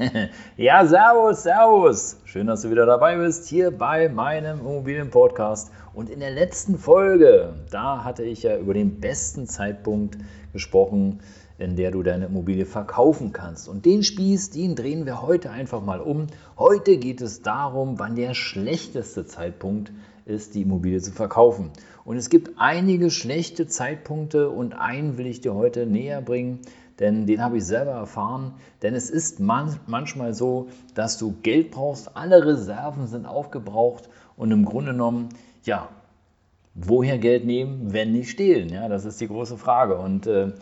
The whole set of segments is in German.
ja, servus, servus. Schön, dass du wieder dabei bist hier bei meinem Immobilienpodcast. Und in der letzten Folge, da hatte ich ja über den besten Zeitpunkt gesprochen, in der du deine Immobilie verkaufen kannst. Und den Spieß, den drehen wir heute einfach mal um. Heute geht es darum, wann der schlechteste Zeitpunkt ist, die Immobilie zu verkaufen. Und es gibt einige schlechte Zeitpunkte und einen will ich dir heute näher bringen denn den habe ich selber erfahren. Denn es ist man, manchmal so, dass du Geld brauchst, alle Reserven sind aufgebraucht und im Grunde genommen, ja, woher Geld nehmen, wenn nicht stehlen? Ja, das ist die große Frage. Und äh,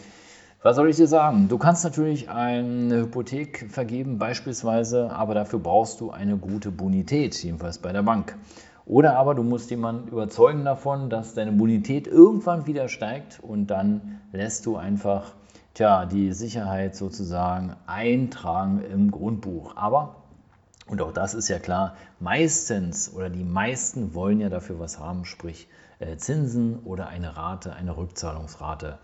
was soll ich dir sagen? Du kannst natürlich eine Hypothek vergeben, beispielsweise, aber dafür brauchst du eine gute Bonität, jedenfalls bei der Bank. Oder aber du musst jemanden überzeugen davon, dass deine Bonität irgendwann wieder steigt und dann lässt du einfach tja, die Sicherheit sozusagen eintragen im Grundbuch. Aber, und auch das ist ja klar, meistens oder die meisten wollen ja dafür was haben, sprich äh, Zinsen oder eine Rate, eine Rückzahlungsrate.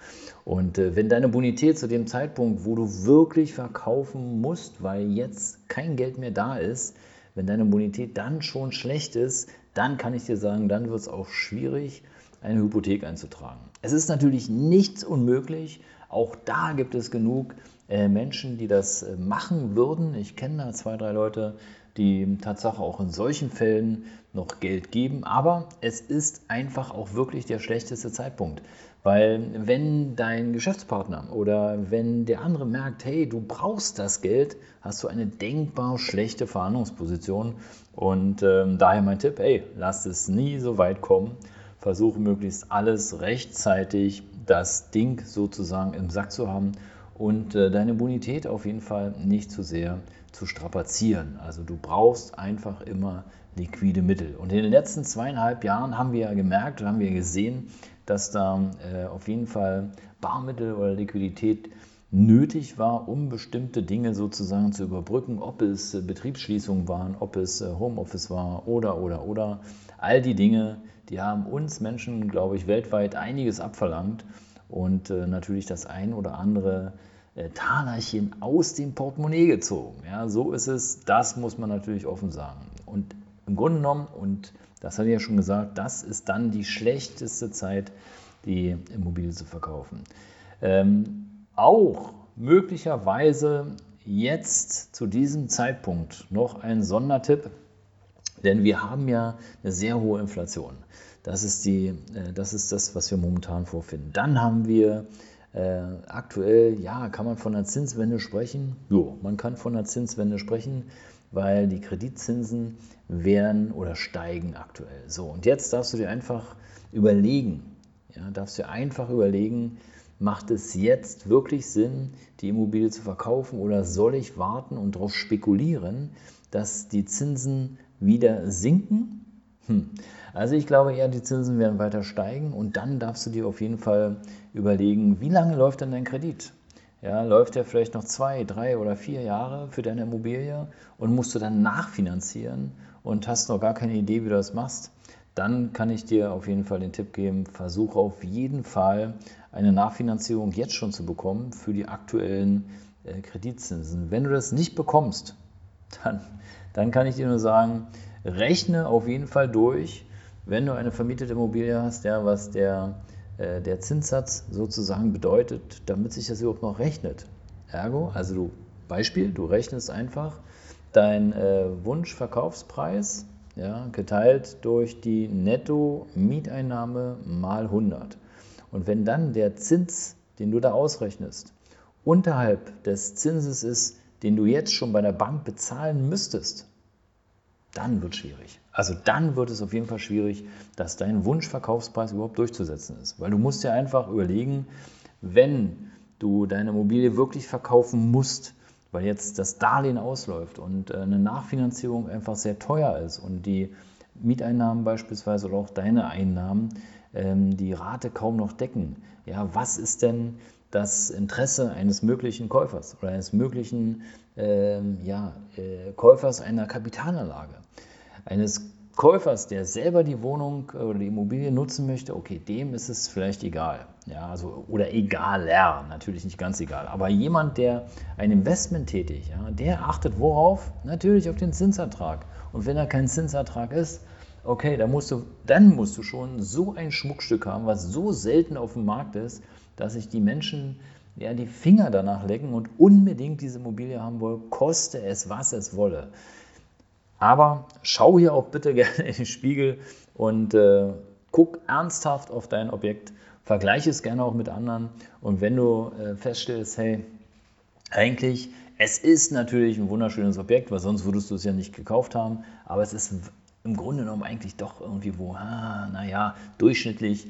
Und äh, wenn deine Bonität zu dem Zeitpunkt, wo du wirklich verkaufen musst, weil jetzt kein Geld mehr da ist, wenn deine Bonität dann schon schlecht ist, dann kann ich dir sagen, dann wird es auch schwierig, eine Hypothek einzutragen. Es ist natürlich nichts unmöglich, auch da gibt es genug äh, Menschen, die das äh, machen würden. Ich kenne da zwei, drei Leute, die Tatsache auch in solchen Fällen noch Geld geben. Aber es ist einfach auch wirklich der schlechteste Zeitpunkt. Weil wenn dein Geschäftspartner oder wenn der andere merkt, hey, du brauchst das Geld, hast du eine denkbar schlechte Verhandlungsposition. Und ähm, daher mein Tipp, hey, lass es nie so weit kommen. Versuche möglichst alles rechtzeitig das Ding sozusagen im Sack zu haben und äh, deine Bonität auf jeden Fall nicht zu sehr zu strapazieren. Also du brauchst einfach immer liquide Mittel. Und in den letzten zweieinhalb Jahren haben wir ja gemerkt haben wir gesehen, dass da äh, auf jeden Fall Barmittel oder Liquidität nötig war, um bestimmte Dinge sozusagen zu überbrücken, ob es äh, Betriebsschließungen waren, ob es äh, Homeoffice war oder, oder, oder. All die Dinge, die haben uns Menschen, glaube ich, weltweit einiges abverlangt und äh, natürlich das ein oder andere äh, Talerchen aus dem Portemonnaie gezogen. Ja, so ist es, das muss man natürlich offen sagen. Und im Grunde genommen, und das hatte ich ja schon gesagt, das ist dann die schlechteste Zeit, die Immobilie zu verkaufen. Ähm, auch möglicherweise jetzt zu diesem Zeitpunkt noch ein Sondertipp, denn wir haben ja eine sehr hohe Inflation. Das ist, die, äh, das, ist das, was wir momentan vorfinden. Dann haben wir äh, aktuell, ja, kann man von einer Zinswende sprechen? Jo, man kann von einer Zinswende sprechen, weil die Kreditzinsen werden oder steigen aktuell. So, und jetzt darfst du dir einfach überlegen, ja, darfst du einfach überlegen, macht es jetzt wirklich Sinn, die Immobilie zu verkaufen oder soll ich warten und darauf spekulieren, dass die Zinsen wieder sinken? Hm. Also ich glaube eher, die Zinsen werden weiter steigen und dann darfst du dir auf jeden Fall überlegen, wie lange läuft denn dein Kredit? Ja, läuft der vielleicht noch zwei, drei oder vier Jahre für deine Immobilie und musst du dann nachfinanzieren und hast noch gar keine Idee, wie du das machst? Dann kann ich dir auf jeden Fall den Tipp geben, versuche auf jeden Fall eine Nachfinanzierung jetzt schon zu bekommen für die aktuellen äh, Kreditzinsen. Wenn du das nicht bekommst, dann dann kann ich dir nur sagen, rechne auf jeden Fall durch, wenn du eine vermietete Immobilie hast, ja, was der, äh, der Zinssatz sozusagen bedeutet, damit sich das überhaupt noch rechnet. Ergo, also du, Beispiel, du rechnest einfach deinen äh, Wunschverkaufspreis ja, geteilt durch die Netto-Mieteinnahme mal 100. Und wenn dann der Zins, den du da ausrechnest, unterhalb des Zinses ist, den du jetzt schon bei der Bank bezahlen müsstest, dann wird es schwierig. Also dann wird es auf jeden Fall schwierig, dass dein Wunschverkaufspreis überhaupt durchzusetzen ist. Weil du musst dir einfach überlegen, wenn du deine Immobilie wirklich verkaufen musst, weil jetzt das Darlehen ausläuft und äh, eine Nachfinanzierung einfach sehr teuer ist und die Mieteinnahmen beispielsweise oder auch deine Einnahmen ähm, die Rate kaum noch decken. Ja, was ist denn das Interesse eines möglichen Käufers oder eines möglichen ähm, ja, äh, Käufers einer Kapitalanlage? Eines Käufers, der selber die Wohnung oder die Immobilie nutzen möchte, okay, dem ist es vielleicht egal. Ja, also, oder egaler, natürlich nicht ganz egal. Aber jemand, der ein Investment tätigt, ja, der achtet worauf? Natürlich auf den Zinsertrag. Und wenn da kein Zinsertrag ist, okay, dann musst du, dann musst du schon so ein Schmuckstück haben, was so selten auf dem Markt ist, dass sich die Menschen ja, die Finger danach lecken und unbedingt diese Immobilie haben wollen, koste es, was es wolle. Aber schau hier auch bitte gerne in den Spiegel und äh, guck ernsthaft auf dein Objekt, vergleiche es gerne auch mit anderen und wenn du äh, feststellst, hey, eigentlich, es ist natürlich ein wunderschönes Objekt, weil sonst würdest du es ja nicht gekauft haben, aber es ist im Grunde genommen eigentlich doch irgendwie wo, ah, naja, durchschnittlich,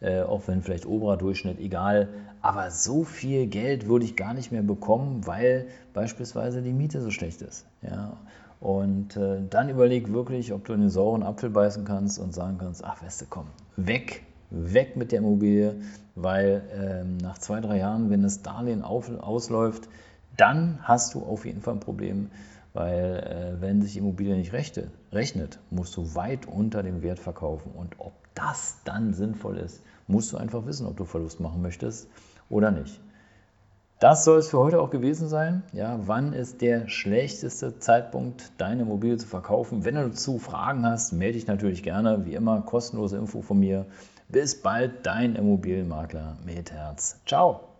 äh, auch wenn vielleicht oberer Durchschnitt, egal. Aber so viel Geld würde ich gar nicht mehr bekommen, weil beispielsweise die Miete so schlecht ist. Ja. Und äh, dann überleg wirklich, ob du in den sauren Apfel beißen kannst und sagen kannst, ach, du, komm, weg, weg mit der Immobilie, weil ähm, nach zwei, drei Jahren, wenn das Darlehen auf, ausläuft, dann hast du auf jeden Fall ein Problem, weil äh, wenn sich Immobilie nicht rechte, rechnet, musst du weit unter dem Wert verkaufen. Und ob das dann sinnvoll ist, musst du einfach wissen, ob du Verlust machen möchtest oder nicht. Das soll es für heute auch gewesen sein. Ja, wann ist der schlechteste Zeitpunkt, deine Immobilie zu verkaufen? Wenn du dazu Fragen hast, melde dich natürlich gerne. Wie immer, kostenlose Info von mir. Bis bald, dein Immobilienmakler mit Herz. Ciao.